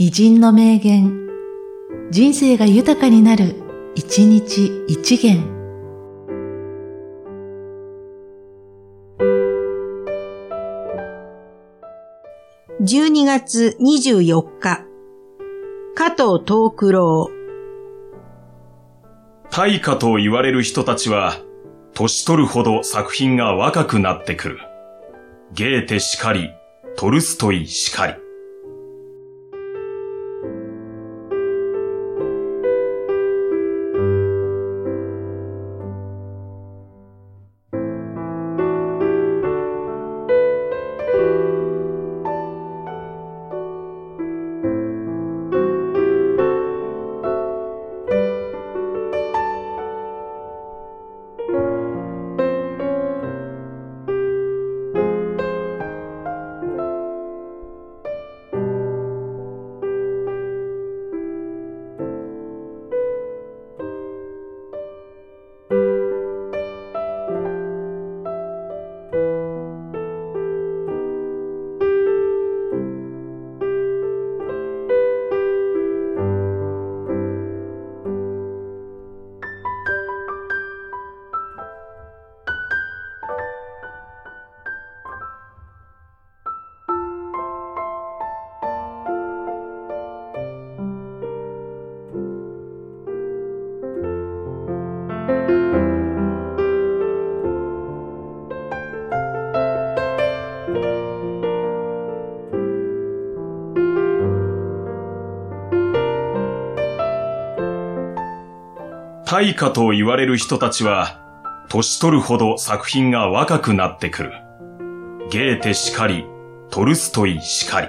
偉人の名言、人生が豊かになる、一日一元。12月24日、加藤東九郎。大家と言われる人たちは、年取るほど作品が若くなってくる。ゲーテしかり、トルストイしかり。大家と言われる人たちは、年取るほど作品が若くなってくる。ゲーテしかり、トルストイしかり。